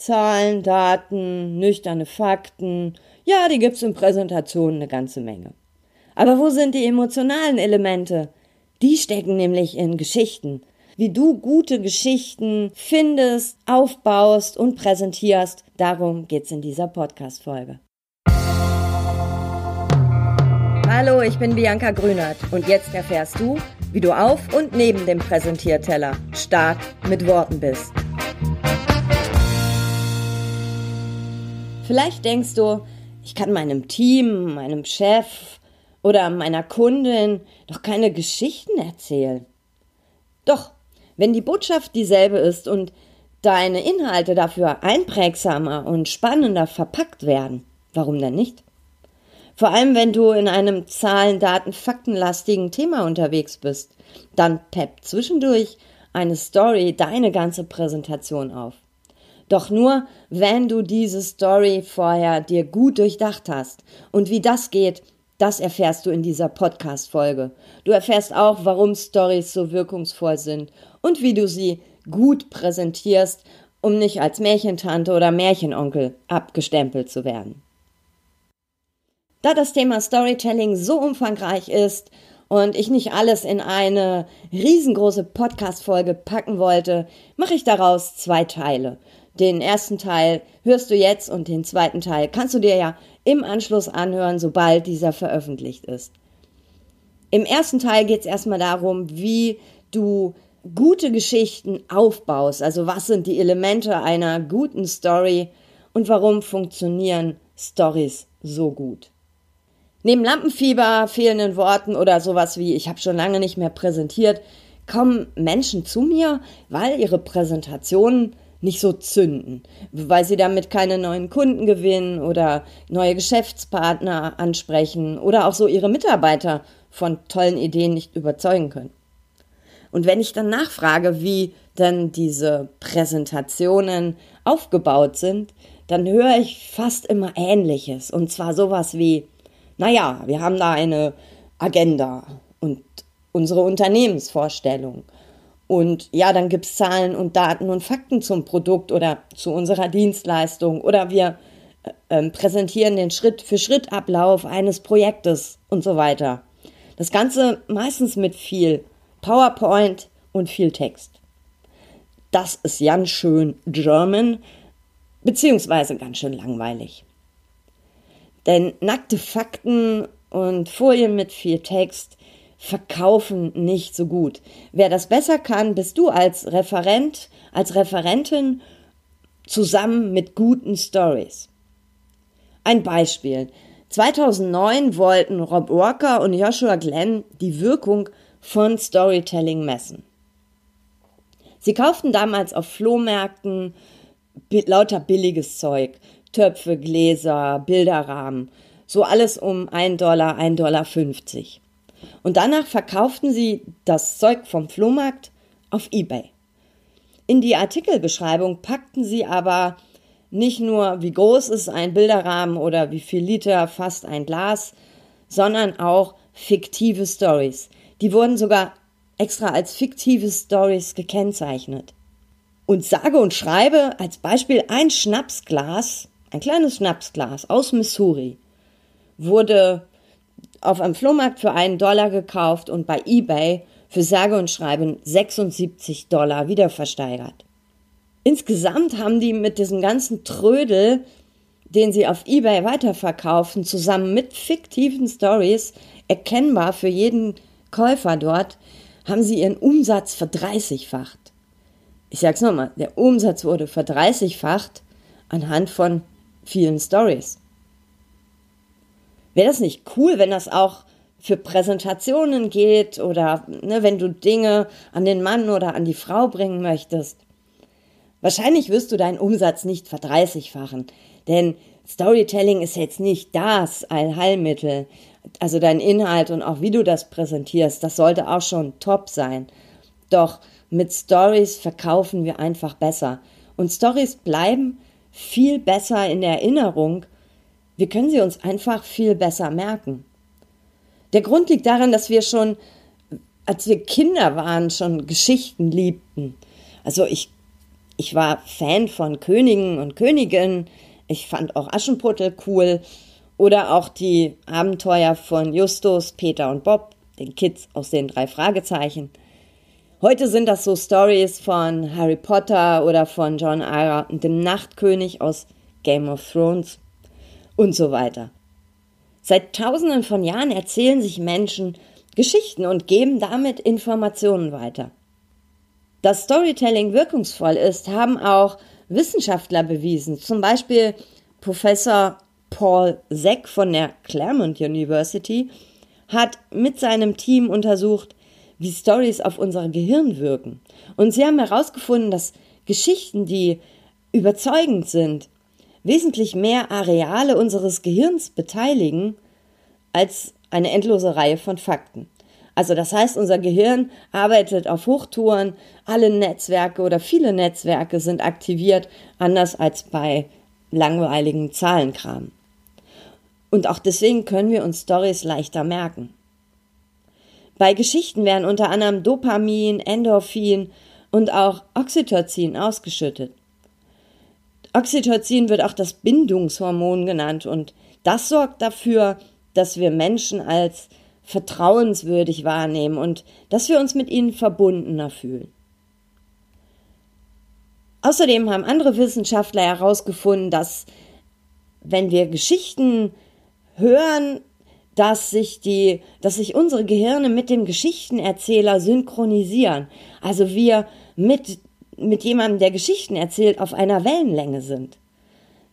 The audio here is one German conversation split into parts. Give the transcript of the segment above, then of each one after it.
Zahlen, Daten, nüchterne Fakten, ja, die gibt's in Präsentationen eine ganze Menge. Aber wo sind die emotionalen Elemente? Die stecken nämlich in Geschichten. Wie du gute Geschichten findest, aufbaust und präsentierst, darum geht's in dieser Podcast-Folge. Hallo, ich bin Bianca Grünert und jetzt erfährst du, wie du auf und neben dem Präsentierteller stark mit Worten bist. Vielleicht denkst du, ich kann meinem Team, meinem Chef oder meiner Kundin doch keine Geschichten erzählen. Doch, wenn die Botschaft dieselbe ist und deine Inhalte dafür einprägsamer und spannender verpackt werden, warum denn nicht? Vor allem, wenn du in einem Zahlen, Daten, Faktenlastigen Thema unterwegs bist, dann peppt zwischendurch eine Story deine ganze Präsentation auf. Doch nur, wenn du diese Story vorher dir gut durchdacht hast. Und wie das geht, das erfährst du in dieser Podcast-Folge. Du erfährst auch, warum Stories so wirkungsvoll sind und wie du sie gut präsentierst, um nicht als Märchentante oder Märchenonkel abgestempelt zu werden. Da das Thema Storytelling so umfangreich ist und ich nicht alles in eine riesengroße Podcast-Folge packen wollte, mache ich daraus zwei Teile. Den ersten Teil hörst du jetzt und den zweiten Teil kannst du dir ja im Anschluss anhören, sobald dieser veröffentlicht ist. Im ersten Teil geht es erstmal darum, wie du gute Geschichten aufbaust. Also was sind die Elemente einer guten Story und warum funktionieren Stories so gut. Neben Lampenfieber, fehlenden Worten oder sowas wie ich habe schon lange nicht mehr präsentiert, kommen Menschen zu mir, weil ihre Präsentationen nicht so zünden, weil sie damit keine neuen Kunden gewinnen oder neue Geschäftspartner ansprechen oder auch so ihre Mitarbeiter von tollen Ideen nicht überzeugen können. Und wenn ich dann nachfrage, wie denn diese Präsentationen aufgebaut sind, dann höre ich fast immer Ähnliches. Und zwar sowas wie, naja, wir haben da eine Agenda und unsere Unternehmensvorstellung und ja, dann gibt es Zahlen und Daten und Fakten zum Produkt oder zu unserer Dienstleistung oder wir äh, ähm, präsentieren den Schritt-für-Schritt-Ablauf eines Projektes und so weiter. Das Ganze meistens mit viel PowerPoint und viel Text. Das ist ganz schön German, beziehungsweise ganz schön langweilig. Denn nackte Fakten und Folien mit viel Text verkaufen nicht so gut. Wer das besser kann, bist du als Referent, als Referentin zusammen mit guten Stories. Ein Beispiel. 2009 wollten Rob Walker und Joshua Glenn die Wirkung von Storytelling messen. Sie kauften damals auf Flohmärkten lauter billiges Zeug, Töpfe, Gläser, Bilderrahmen, so alles um 1 Dollar, 1,50 Dollar. Und danach verkauften sie das Zeug vom Flohmarkt auf eBay. In die Artikelbeschreibung packten sie aber nicht nur, wie groß ist ein Bilderrahmen oder wie viel Liter fasst ein Glas, sondern auch fiktive Stories. Die wurden sogar extra als fiktive Stories gekennzeichnet. Und sage und schreibe als Beispiel ein Schnapsglas, ein kleines Schnapsglas aus Missouri, wurde auf einem Flohmarkt für einen Dollar gekauft und bei eBay für sage und schreiben 76 Dollar wieder versteigert. Insgesamt haben die mit diesem ganzen Trödel, den sie auf eBay weiterverkaufen, zusammen mit fiktiven Stories, erkennbar für jeden Käufer dort, haben sie ihren Umsatz verdreißigfacht. Ich sag's nochmal, der Umsatz wurde verdreißigfacht anhand von vielen Stories. Wäre das nicht cool, wenn das auch für Präsentationen geht oder ne, wenn du Dinge an den Mann oder an die Frau bringen möchtest? Wahrscheinlich wirst du deinen Umsatz nicht verdreißigfachen, denn Storytelling ist jetzt nicht das Allheilmittel. Also dein Inhalt und auch wie du das präsentierst, das sollte auch schon top sein. Doch mit Stories verkaufen wir einfach besser. Und Stories bleiben viel besser in der Erinnerung wir können sie uns einfach viel besser merken. Der Grund liegt darin, dass wir schon, als wir Kinder waren, schon Geschichten liebten. Also ich, Ich war Fan von Königen und Königinnen. Ich fand auch Aschenputtel cool. Oder auch die Abenteuer von Justus, Peter und Bob, den Kids aus den drei Fragezeichen. Heute sind das so Stories von Harry Potter oder von John Ira und dem Nachtkönig aus Game of Thrones und so weiter. Seit tausenden von Jahren erzählen sich Menschen Geschichten und geben damit Informationen weiter. Dass Storytelling wirkungsvoll ist, haben auch Wissenschaftler bewiesen. Zum Beispiel Professor Paul Seck von der Claremont University hat mit seinem Team untersucht, wie Stories auf unser Gehirn wirken. Und sie haben herausgefunden, dass Geschichten, die überzeugend sind, wesentlich mehr Areale unseres Gehirns beteiligen als eine endlose Reihe von Fakten. Also das heißt, unser Gehirn arbeitet auf Hochtouren, alle Netzwerke oder viele Netzwerke sind aktiviert, anders als bei langweiligen Zahlenkram. Und auch deswegen können wir uns Stories leichter merken. Bei Geschichten werden unter anderem Dopamin, Endorphin und auch Oxytocin ausgeschüttet. Oxytocin wird auch das Bindungshormon genannt und das sorgt dafür, dass wir Menschen als vertrauenswürdig wahrnehmen und dass wir uns mit ihnen verbundener fühlen. Außerdem haben andere Wissenschaftler herausgefunden, dass wenn wir Geschichten hören, dass sich die, dass sich unsere Gehirne mit dem Geschichtenerzähler synchronisieren. Also wir mit mit jemandem, der Geschichten erzählt, auf einer Wellenlänge sind.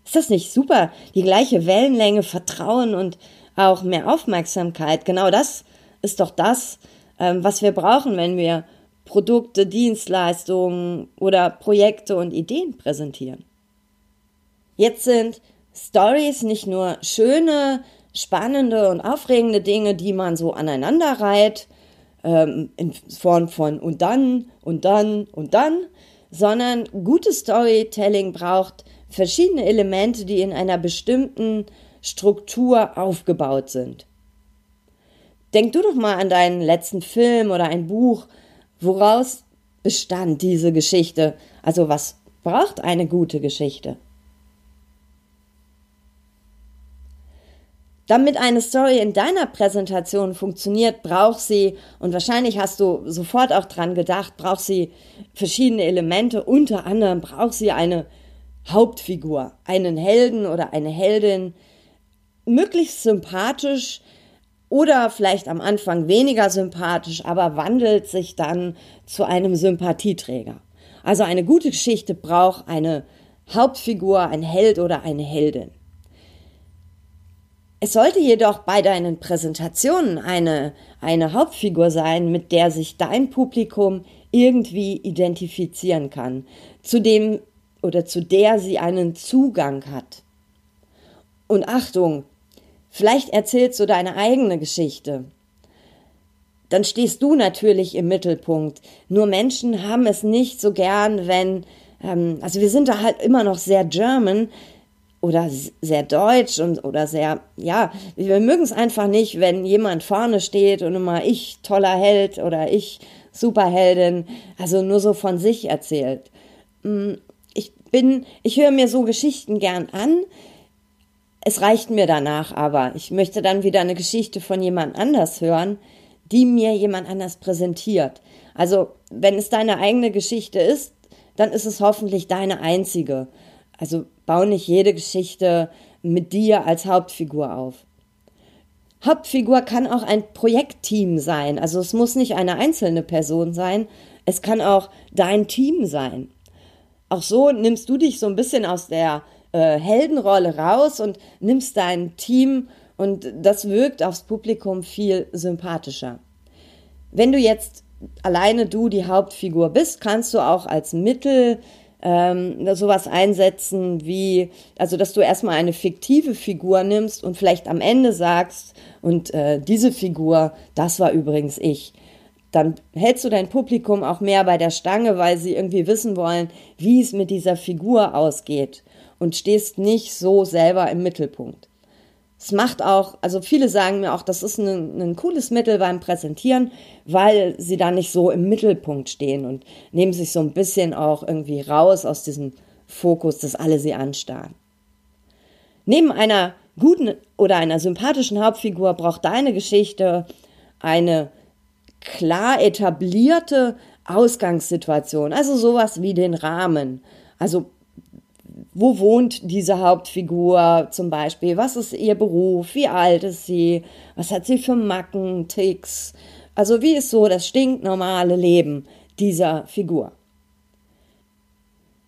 Ist das nicht super? Die gleiche Wellenlänge, Vertrauen und auch mehr Aufmerksamkeit. Genau das ist doch das, ähm, was wir brauchen, wenn wir Produkte, Dienstleistungen oder Projekte und Ideen präsentieren. Jetzt sind Stories nicht nur schöne, spannende und aufregende Dinge, die man so aneinander reiht, ähm, in Form von und dann und dann und dann, sondern gutes Storytelling braucht verschiedene Elemente, die in einer bestimmten Struktur aufgebaut sind. Denk du doch mal an deinen letzten Film oder ein Buch, woraus bestand diese Geschichte? Also was braucht eine gute Geschichte? Damit eine Story in deiner Präsentation funktioniert, braucht sie, und wahrscheinlich hast du sofort auch dran gedacht, braucht sie verschiedene Elemente. Unter anderem braucht sie eine Hauptfigur, einen Helden oder eine Heldin, möglichst sympathisch oder vielleicht am Anfang weniger sympathisch, aber wandelt sich dann zu einem Sympathieträger. Also eine gute Geschichte braucht eine Hauptfigur, ein Held oder eine Heldin. Es sollte jedoch bei deinen Präsentationen eine, eine Hauptfigur sein, mit der sich dein Publikum irgendwie identifizieren kann, zu dem oder zu der sie einen Zugang hat. Und Achtung, vielleicht erzählst du deine eigene Geschichte. Dann stehst du natürlich im Mittelpunkt. Nur Menschen haben es nicht so gern, wenn, ähm, also wir sind da halt immer noch sehr German, oder sehr deutsch und oder sehr, ja, wir mögen es einfach nicht, wenn jemand vorne steht und immer ich toller Held oder ich Superheldin, also nur so von sich erzählt. Mm, ich bin, ich höre mir so Geschichten gern an. Es reicht mir danach aber. Ich möchte dann wieder eine Geschichte von jemand anders hören, die mir jemand anders präsentiert. Also, wenn es deine eigene Geschichte ist, dann ist es hoffentlich deine einzige. Also bau nicht jede Geschichte mit dir als Hauptfigur auf. Hauptfigur kann auch ein Projektteam sein. Also es muss nicht eine einzelne Person sein. Es kann auch dein Team sein. Auch so nimmst du dich so ein bisschen aus der äh, Heldenrolle raus und nimmst dein Team und das wirkt aufs Publikum viel sympathischer. Wenn du jetzt alleine du die Hauptfigur bist, kannst du auch als Mittel ähm, sowas einsetzen wie, also dass du erstmal eine fiktive Figur nimmst und vielleicht am Ende sagst, und äh, diese Figur, das war übrigens ich. Dann hältst du dein Publikum auch mehr bei der Stange, weil sie irgendwie wissen wollen, wie es mit dieser Figur ausgeht und stehst nicht so selber im Mittelpunkt. Es macht auch, also viele sagen mir auch, das ist ein, ein cooles Mittel beim Präsentieren, weil sie da nicht so im Mittelpunkt stehen und nehmen sich so ein bisschen auch irgendwie raus aus diesem Fokus, dass alle sie anstarren. Neben einer guten oder einer sympathischen Hauptfigur braucht deine Geschichte eine klar etablierte Ausgangssituation, also sowas wie den Rahmen. Also wo wohnt diese Hauptfigur zum Beispiel? Was ist ihr Beruf? Wie alt ist sie? Was hat sie für Macken, Ticks? Also wie ist so das stinknormale Leben dieser Figur?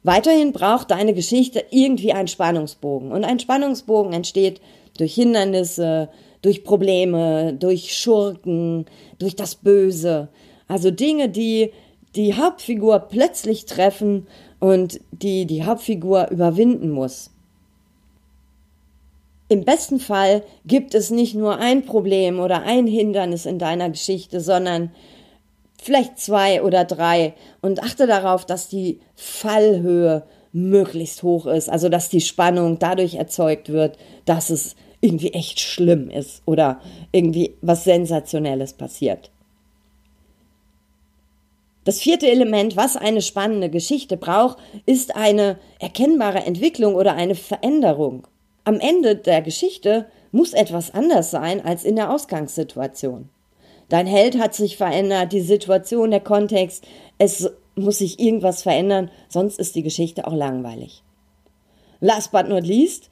Weiterhin braucht deine Geschichte irgendwie einen Spannungsbogen. Und ein Spannungsbogen entsteht durch Hindernisse, durch Probleme, durch Schurken, durch das Böse. Also Dinge, die die Hauptfigur plötzlich treffen und die die Hauptfigur überwinden muss. Im besten Fall gibt es nicht nur ein Problem oder ein Hindernis in deiner Geschichte, sondern vielleicht zwei oder drei und achte darauf, dass die Fallhöhe möglichst hoch ist, also dass die Spannung dadurch erzeugt wird, dass es irgendwie echt schlimm ist oder irgendwie was Sensationelles passiert. Das vierte Element, was eine spannende Geschichte braucht, ist eine erkennbare Entwicklung oder eine Veränderung. Am Ende der Geschichte muss etwas anders sein als in der Ausgangssituation. Dein Held hat sich verändert, die Situation, der Kontext, es muss sich irgendwas verändern, sonst ist die Geschichte auch langweilig. Last but not least,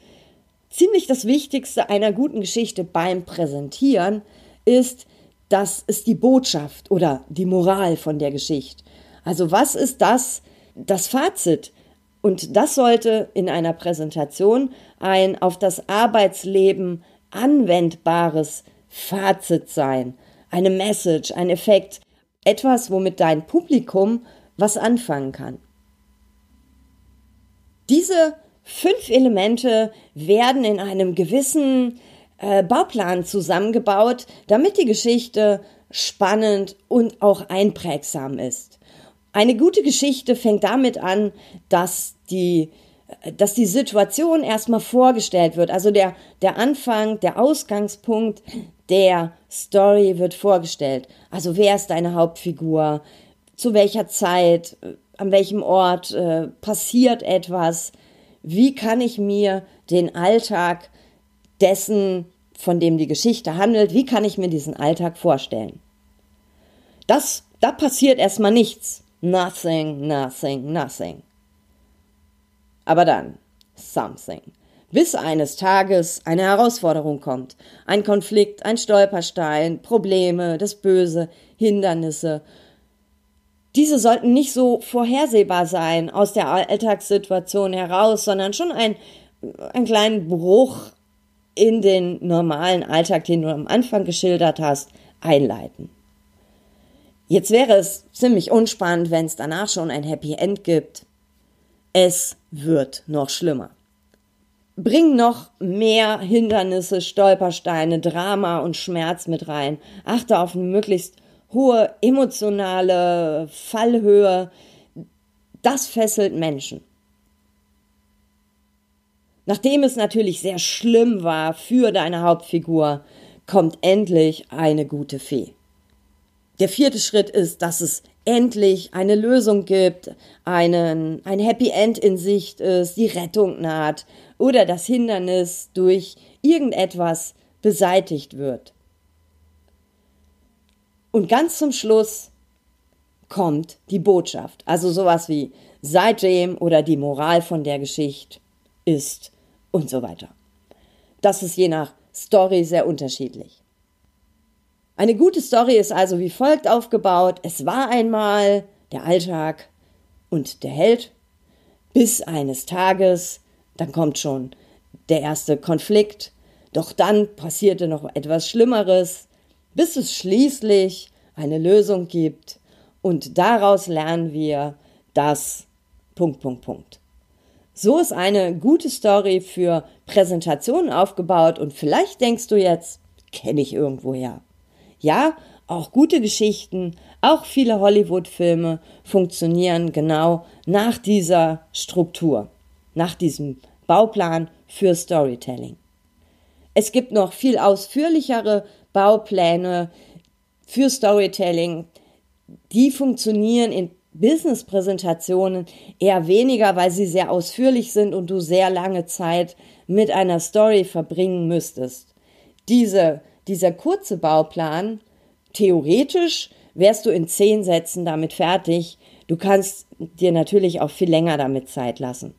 ziemlich das Wichtigste einer guten Geschichte beim Präsentieren ist, das ist die Botschaft oder die Moral von der Geschichte. Also was ist das, das Fazit? Und das sollte in einer Präsentation ein auf das Arbeitsleben anwendbares Fazit sein. Eine Message, ein Effekt, etwas, womit dein Publikum was anfangen kann. Diese fünf Elemente werden in einem gewissen äh, Bauplan zusammengebaut, damit die Geschichte spannend und auch einprägsam ist. Eine gute Geschichte fängt damit an, dass die dass die Situation erstmal vorgestellt wird. Also der, der Anfang, der Ausgangspunkt der Story wird vorgestellt. Also wer ist deine Hauptfigur? Zu welcher Zeit? An welchem Ort äh, passiert etwas? Wie kann ich mir den Alltag dessen, von dem die Geschichte handelt, wie kann ich mir diesen Alltag vorstellen? Das, da passiert erstmal nichts. Nothing, nothing, nothing. Aber dann, something. Bis eines Tages eine Herausforderung kommt. Ein Konflikt, ein Stolperstein, Probleme, das Böse, Hindernisse. Diese sollten nicht so vorhersehbar sein aus der Alltagssituation heraus, sondern schon ein, einen kleinen Bruch in den normalen Alltag, den du am Anfang geschildert hast, einleiten. Jetzt wäre es ziemlich unspannend, wenn es danach schon ein Happy End gibt. Es wird noch schlimmer. Bring noch mehr Hindernisse, Stolpersteine, Drama und Schmerz mit rein. Achte auf eine möglichst hohe emotionale Fallhöhe. Das fesselt Menschen. Nachdem es natürlich sehr schlimm war für deine Hauptfigur, kommt endlich eine gute Fee. Der vierte Schritt ist, dass es endlich eine Lösung gibt, einen, ein Happy End in Sicht ist, die Rettung naht oder das Hindernis durch irgendetwas beseitigt wird. Und ganz zum Schluss kommt die Botschaft, also sowas wie seitdem oder die Moral von der Geschichte ist und so weiter. Das ist je nach Story sehr unterschiedlich. Eine gute Story ist also wie folgt aufgebaut. Es war einmal der Alltag und der Held bis eines Tages, dann kommt schon der erste Konflikt, doch dann passierte noch etwas Schlimmeres, bis es schließlich eine Lösung gibt und daraus lernen wir das Punkt, Punkt, Punkt. So ist eine gute Story für Präsentationen aufgebaut und vielleicht denkst du jetzt, kenne ich irgendwoher. Ja, auch gute Geschichten, auch viele Hollywood-Filme funktionieren genau nach dieser Struktur, nach diesem Bauplan für Storytelling. Es gibt noch viel ausführlichere Baupläne für Storytelling. Die funktionieren in Business-Präsentationen eher weniger, weil sie sehr ausführlich sind und du sehr lange Zeit mit einer Story verbringen müsstest. Diese, dieser kurze Bauplan, theoretisch wärst du in zehn Sätzen damit fertig. Du kannst dir natürlich auch viel länger damit Zeit lassen.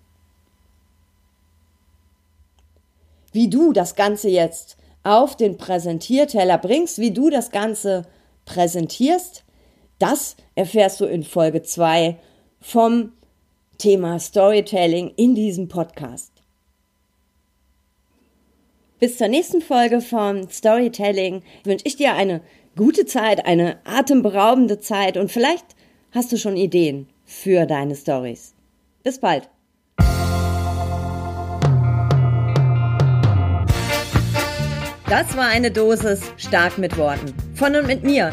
Wie du das Ganze jetzt auf den Präsentierteller bringst, wie du das Ganze präsentierst, das erfährst du in Folge 2 vom Thema Storytelling in diesem Podcast. Bis zur nächsten Folge von Storytelling wünsche ich dir eine gute Zeit, eine atemberaubende Zeit und vielleicht hast du schon Ideen für deine Stories. Bis bald. Das war eine Dosis stark mit Worten. Von und mit mir.